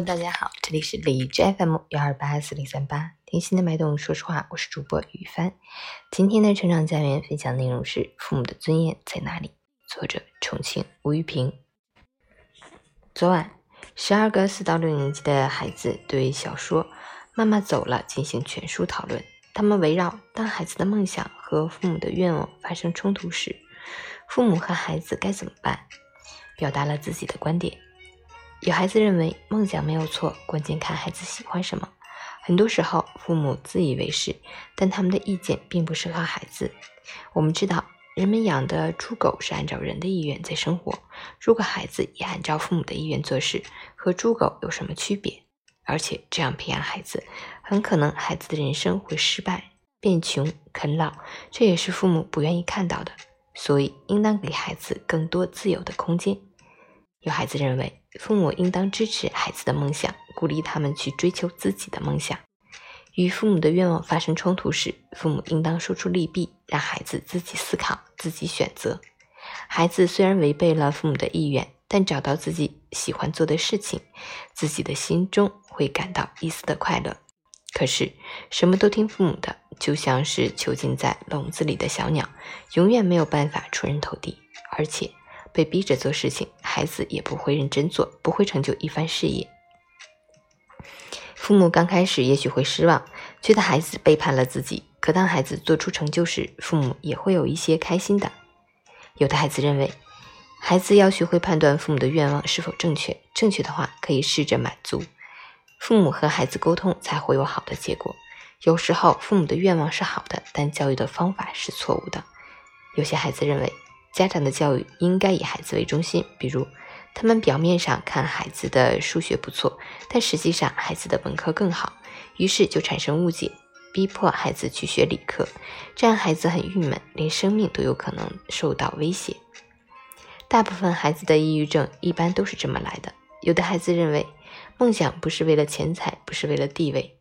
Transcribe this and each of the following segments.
大家好，这里是荔枝 FM 幺二八四零三八，听心的脉动。说实话，我是主播雨帆。今天的成长家园分享内容是《父母的尊严在哪里》，作者重庆吴玉平。昨晚，十二个四到六年级的孩子对小说《妈妈走了》进行全书讨论。他们围绕当孩子的梦想和父母的愿望发生冲突时，父母和孩子该怎么办，表达了自己的观点。有孩子认为梦想没有错，关键看孩子喜欢什么。很多时候，父母自以为是，但他们的意见并不适合孩子。我们知道，人们养的猪狗是按照人的意愿在生活。如果孩子也按照父母的意愿做事，和猪狗有什么区别？而且这样培养孩子，很可能孩子的人生会失败、变穷、啃老，这也是父母不愿意看到的。所以，应当给孩子更多自由的空间。有孩子认为，父母应当支持孩子的梦想，鼓励他们去追求自己的梦想。与父母的愿望发生冲突时，父母应当说出利弊，让孩子自己思考、自己选择。孩子虽然违背了父母的意愿，但找到自己喜欢做的事情，自己的心中会感到一丝的快乐。可是，什么都听父母的，就像是囚禁在笼子里的小鸟，永远没有办法出人头地，而且。被逼着做事情，孩子也不会认真做，不会成就一番事业。父母刚开始也许会失望，觉得孩子背叛了自己。可当孩子做出成就时，父母也会有一些开心的。有的孩子认为，孩子要学会判断父母的愿望是否正确，正确的话可以试着满足。父母和孩子沟通才会有好的结果。有时候父母的愿望是好的，但教育的方法是错误的。有些孩子认为。家长的教育应该以孩子为中心，比如，他们表面上看孩子的数学不错，但实际上孩子的文科更好，于是就产生误解，逼迫孩子去学理科，这样孩子很郁闷，连生命都有可能受到威胁。大部分孩子的抑郁症一般都是这么来的。有的孩子认为，梦想不是为了钱财，不是为了地位。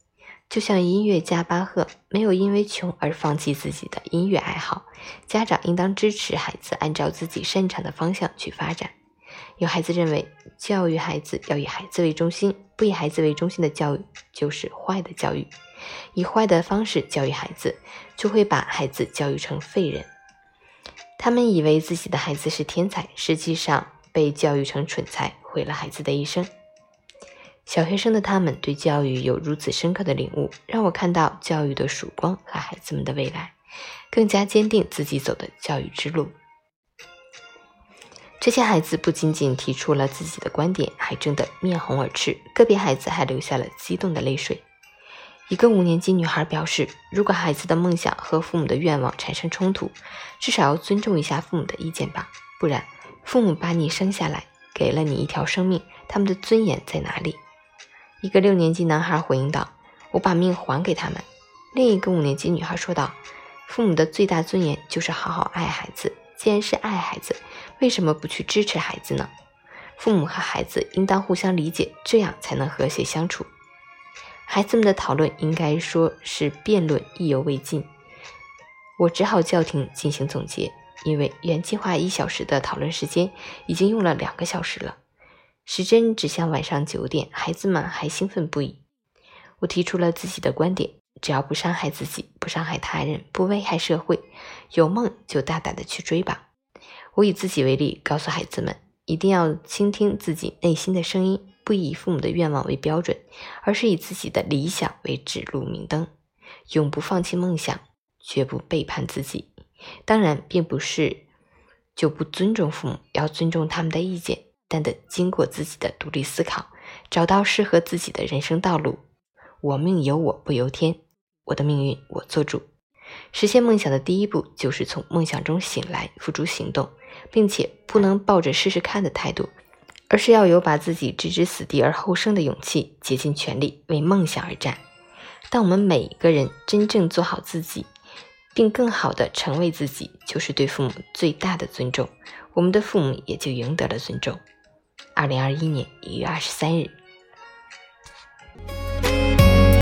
就像音乐家巴赫没有因为穷而放弃自己的音乐爱好，家长应当支持孩子按照自己擅长的方向去发展。有孩子认为教育孩子要以孩子为中心，不以孩子为中心的教育就是坏的教育，以坏的方式教育孩子，就会把孩子教育成废人。他们以为自己的孩子是天才，实际上被教育成蠢材，毁了孩子的一生。小学生的他们对教育有如此深刻的领悟，让我看到教育的曙光和孩子们的未来，更加坚定自己走的教育之路。这些孩子不仅仅提出了自己的观点，还争得面红耳赤，个别孩子还流下了激动的泪水。一个五年级女孩表示：“如果孩子的梦想和父母的愿望产生冲突，至少要尊重一下父母的意见吧，不然，父母把你生下来，给了你一条生命，他们的尊严在哪里？”一个六年级男孩回应道：“我把命还给他们。”另一个五年级女孩说道：“父母的最大尊严就是好好爱孩子。既然是爱孩子，为什么不去支持孩子呢？父母和孩子应当互相理解，这样才能和谐相处。”孩子们的讨论应该说是辩论，意犹未尽。我只好叫停，进行总结，因为原计划一小时的讨论时间已经用了两个小时了。时针指向晚上九点，孩子们还兴奋不已。我提出了自己的观点：只要不伤害自己，不伤害他人，不危害社会，有梦就大胆的去追吧。我以自己为例，告诉孩子们，一定要倾听自己内心的声音，不以父母的愿望为标准，而是以自己的理想为指路明灯，永不放弃梦想，绝不背叛自己。当然，并不是就不尊重父母，要尊重他们的意见。但得经过自己的独立思考，找到适合自己的人生道路。我命由我不由天，我的命运我做主。实现梦想的第一步就是从梦想中醒来，付诸行动，并且不能抱着试试看的态度，而是要有把自己置之死地而后生的勇气，竭尽全力为梦想而战。当我们每一个人真正做好自己，并更好的成为自己，就是对父母最大的尊重，我们的父母也就赢得了尊重。二零二一年一月二十三日。